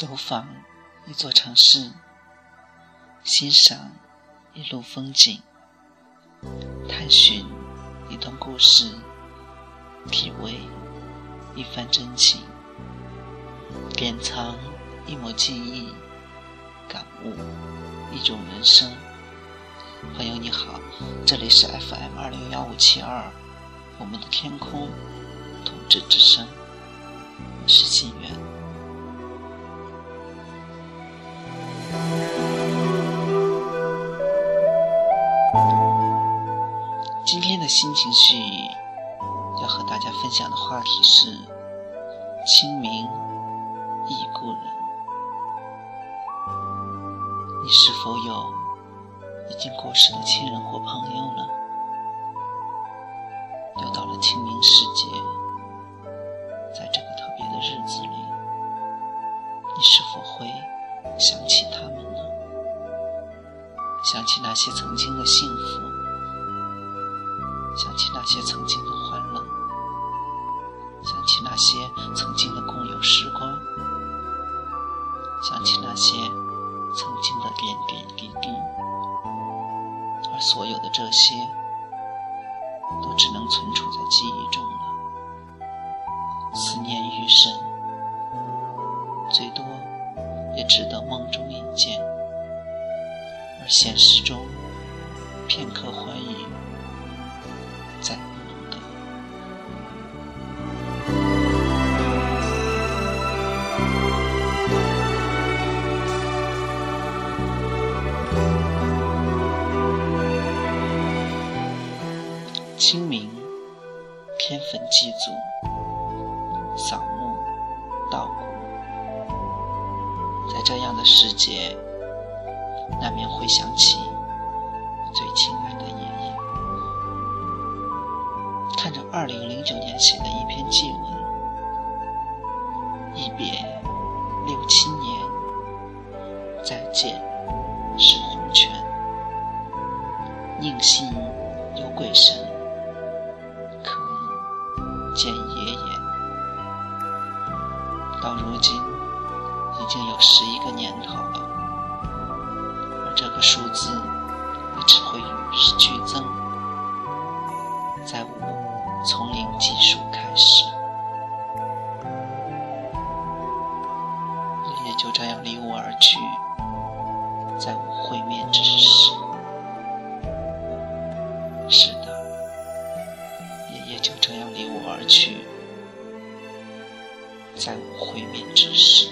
走访一座城市，欣赏一路风景，探寻一段故事，体味一番真情，典藏一抹记忆，感悟一种人生。朋友你好，这里是 FM 二六幺五七二，我们的天空，同志之声，我是心愿。今天的心情序要和大家分享的话题是清明忆故人。你是否有已经过世的亲人或朋友呢？又到了清明时节，在这个特别的日子里，你是否会想起他们呢？想起那些曾经的幸福，些曾经的欢乐，想起那些曾经的共有时光，想起那些曾经的点点滴滴，而所有的这些，都只能存储在记忆中了。思念愈深，最多也只得梦中一见。而现实中，片刻欢愉，祭祖，扫墓稻谷，在这样的时节。难免会想起最亲爱的爷爷。看着二零零九年写的一篇祭文，一别六七年，再见是黄泉。宁信有鬼神数字也只会与日俱增，在我从零计数开始，爷爷就这样离我而去，再无会面之时。是的，爷爷就这样离我而去，再无会面之时。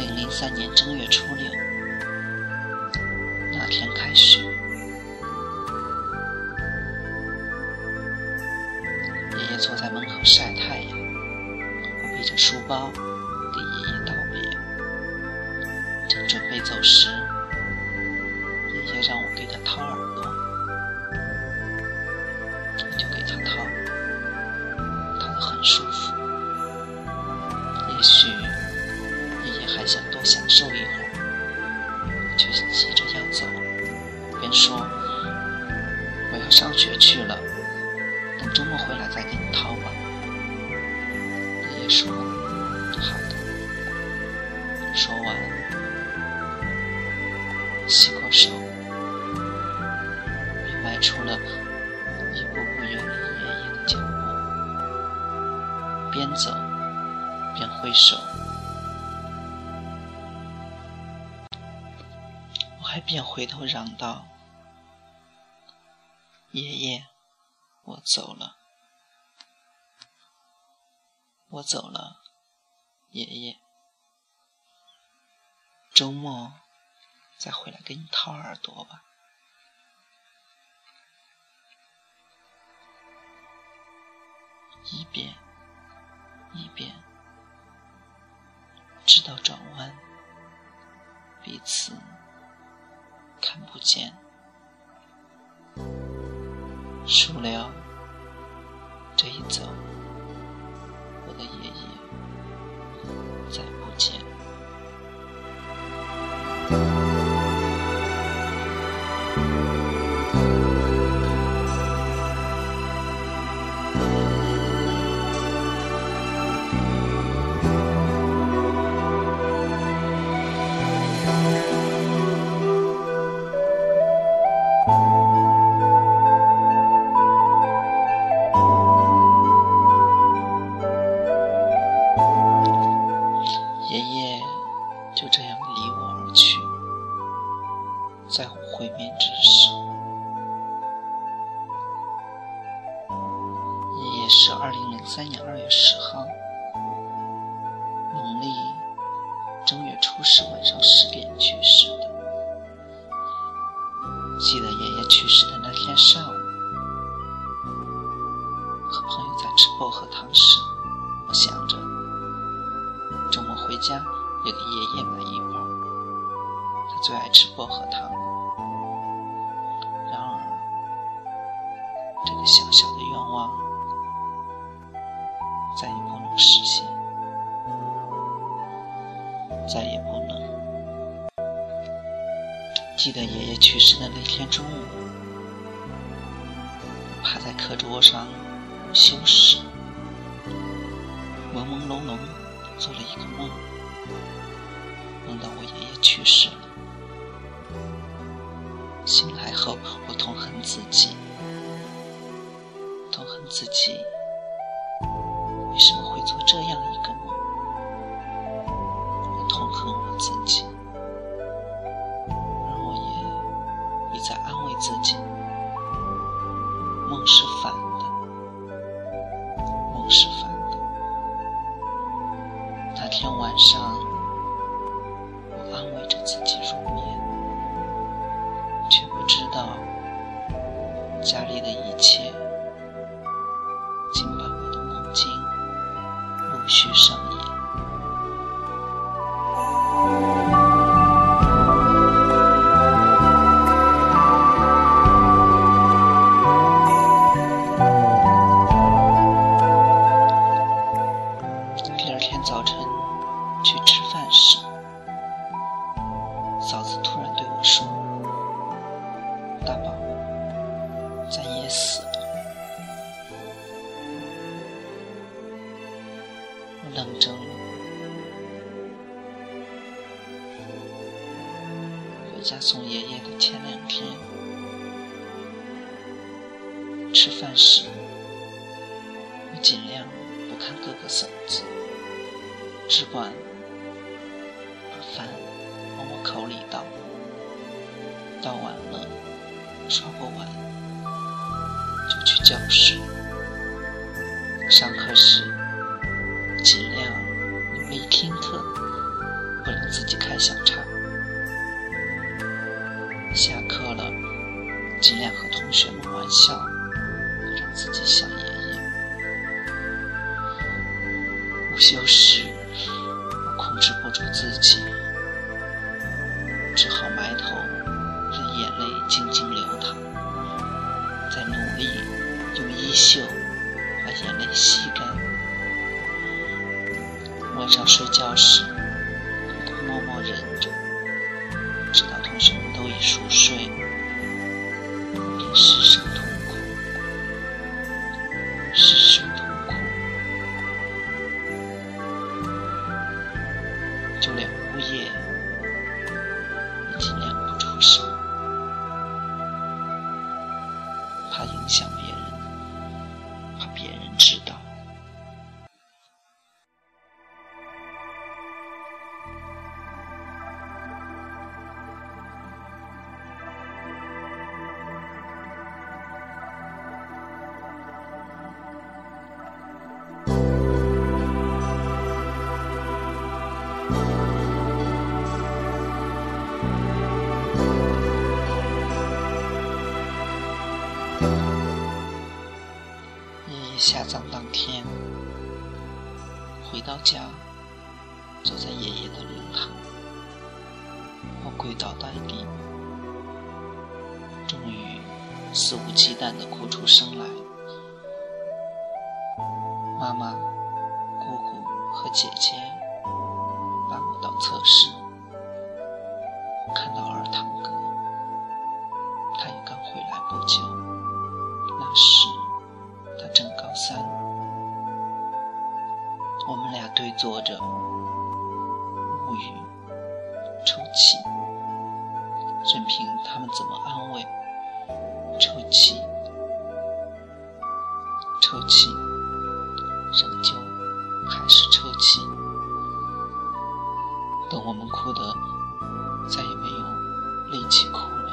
零零三年正月初六，那天开始，爷爷坐在门口晒太阳，我背着书包给爷爷道别，正准备走时。爷爷让我给他掏耳上学去了，等周末回来再给你掏吧。”爷爷说：“好的。”说完，洗过手。迈出了一步步远离爷爷的脚步，边走边挥手，我还边回头嚷道：“爷爷，我走了，我走了，爷爷，周末再回来给你掏耳朵吧。”一遍，一遍，直到转弯，彼此看不见。树了这一走，我的爷爷再不见。是二零零三年二月十号，农历正月初十晚上十点去世的。记得爷爷去世的那天上午，和朋友在吃薄荷糖时，我想着周末回家也给爷爷买一包，他最爱吃薄荷糖。再也不能实现，再也不能。记得爷爷去世的那天中午，趴在课桌上休息，朦朦胧胧做了一个梦，梦到我爷爷去世了。醒来后，我痛恨自己，痛恨自己。会做这样一个梦？我痛恨我自己，而我也一再安慰自己：梦是反的，梦是反的。那天晚上，我安慰着自己入眠，却不知道家里的一切。续上演。家送爷爷的前两天，吃饭时，我尽量不看哥哥嫂子，只管把饭往我口里倒。倒完了，刷过碗，就去教室。上课时。尽量努力听课，不能自己开小差。笑，让自己像爷爷。午休时，我控制不住自己，只好埋头任眼泪静静流淌，在努力用衣袖把眼泪吸干。晚上睡觉时，偷偷默默忍着，直到同学们都已熟睡，到家，坐在爷爷的灵堂，我跪倒在地，终于肆无忌惮地哭出声来。坐着，无语，抽泣，任凭他们怎么安慰。抽泣，抽泣，仍旧还是抽泣。等我们哭得再也没有力气哭了，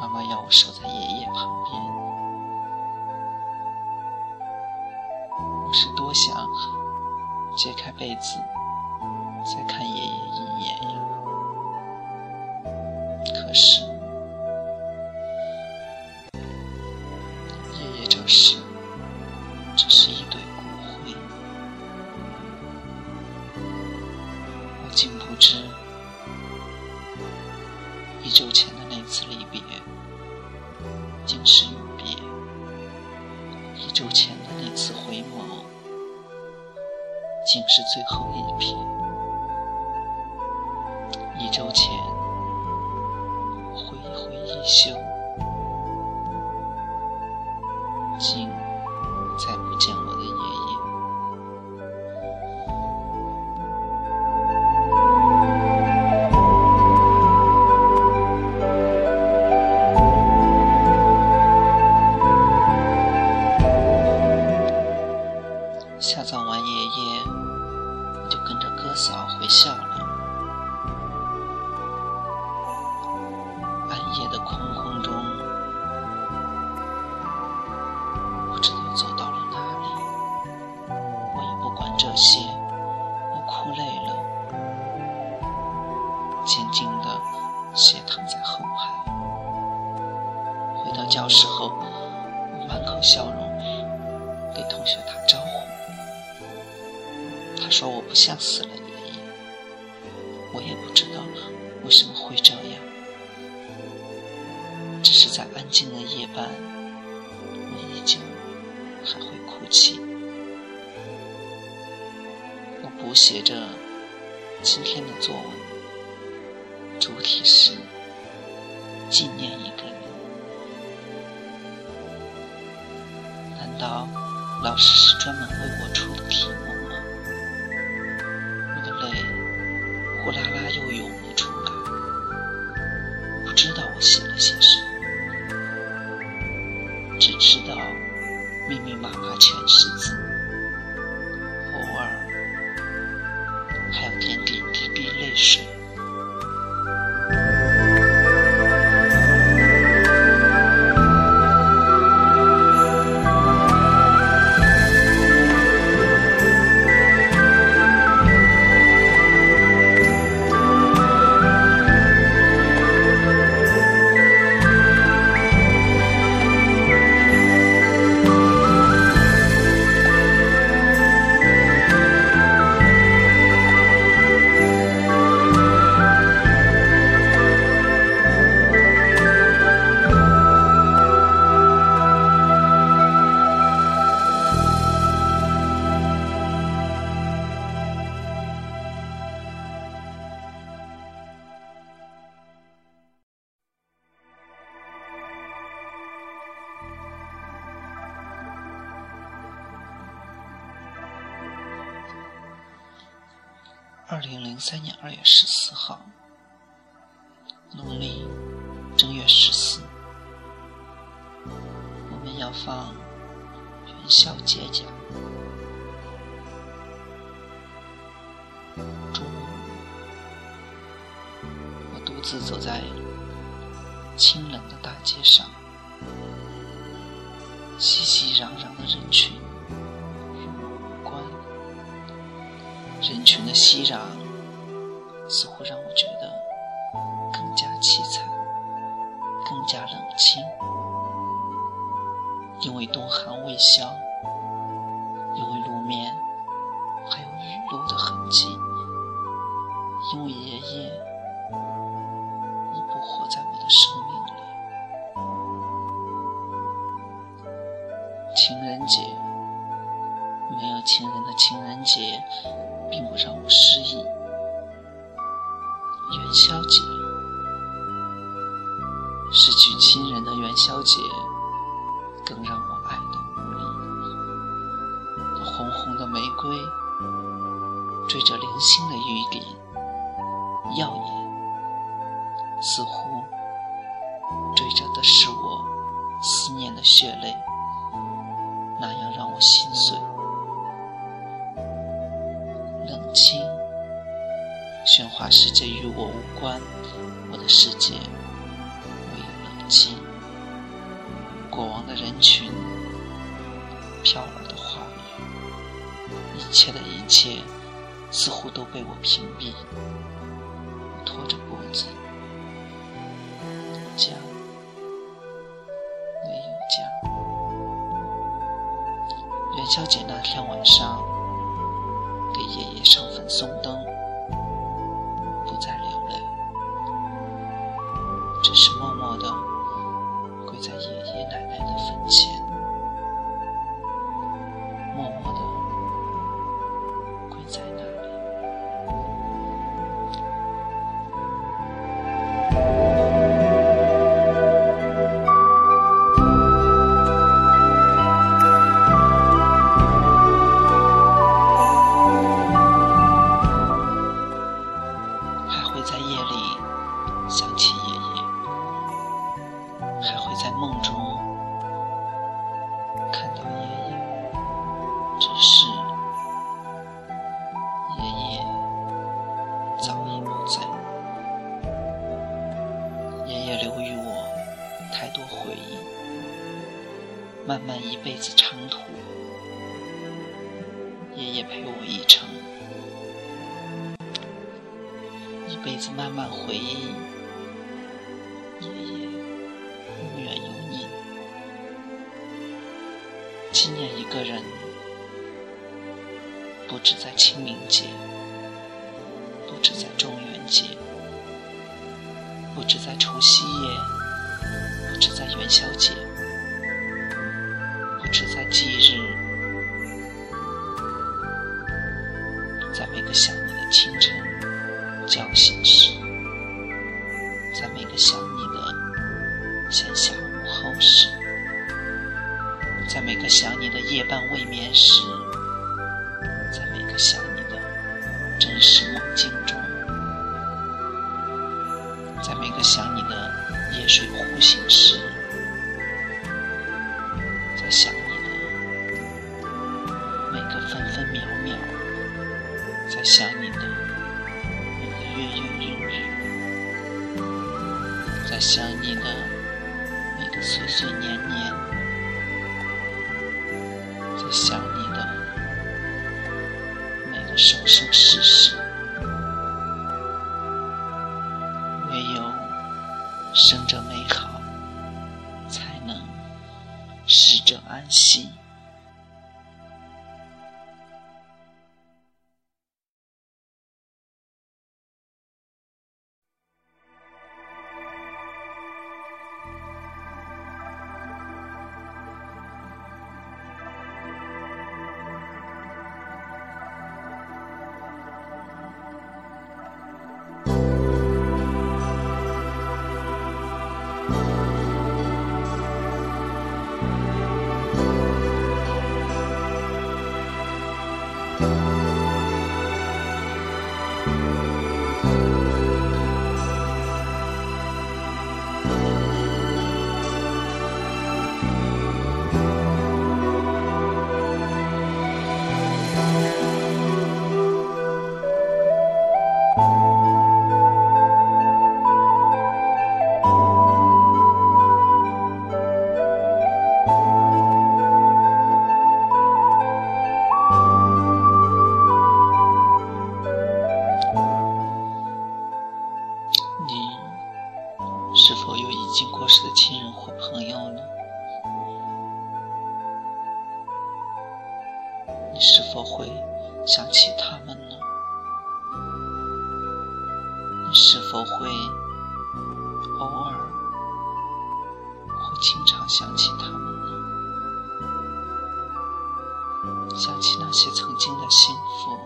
妈妈要我守在爷爷旁边。揭开被子，再看爷爷一眼呀！可是。是，只是最后一批；招呼。他说我不像死了爷爷，我也不知道为什么会这样，只是在安静的夜半，我依旧还会哭泣。我补写着今天的作文，主题是纪念一个人。难道老师是专门为我出的题目吗？我的泪呼啦啦又涌了出来，不知道我写了些什么，只知道密密麻麻全是字。偶尔还有点点滴滴泪水二零零三年二月十四号，农历正月十四，我们要放元宵节假。中午，我独自走在清冷的大街上，熙熙攘攘的人群。人群的熙攘，似乎让我觉得更加凄惨，更加冷清。因为冬寒未消，更让我爱的无力。红红的玫瑰，缀着零星的雨点，耀眼，似乎缀着的是我思念的血泪。那样让我心碎。冷清，喧哗世界与我无关，我的世界唯有冷清。过往的人群，飘儿的话语，一切的一切，似乎都被我屏蔽。拖着步子，家，没有家。元宵节那天晚上，给爷爷上坟送灯，还会在梦中看到爷爷，只是爷爷早已不在。爷爷留予我太多回忆，漫漫一辈子长途，爷爷陪我一程，一辈子慢慢回忆。一个人，不止在清明节，不止在中元节，不止在除夕夜，不止在元宵节。不止在忌日，在每个想你的清晨叫醒时，在每个想你的闲暇午后时，在每个想你的夜半未眠时，在每个想你的真实梦境中，在每个想你的夜睡呼醒时，在想你的每个。分分秒秒，在想你的每个月月日日，在想你的每个岁岁年年，想你的每个生生世世。是否有已经过世的亲人或朋友呢你是否会想起他们呢？你是否会偶尔或经常想起他们呢？想起那些曾经的幸福，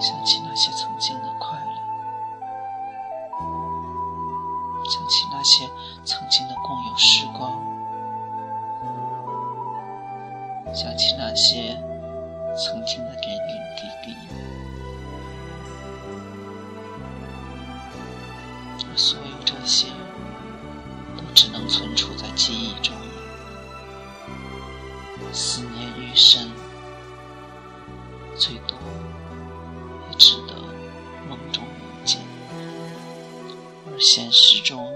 想起那些曾经的快，曾经的共有时光，想起那些曾经的点点滴滴，而所有这些，都只能存储在记忆中。思念愈深，最多也只得梦中梦见，而现实中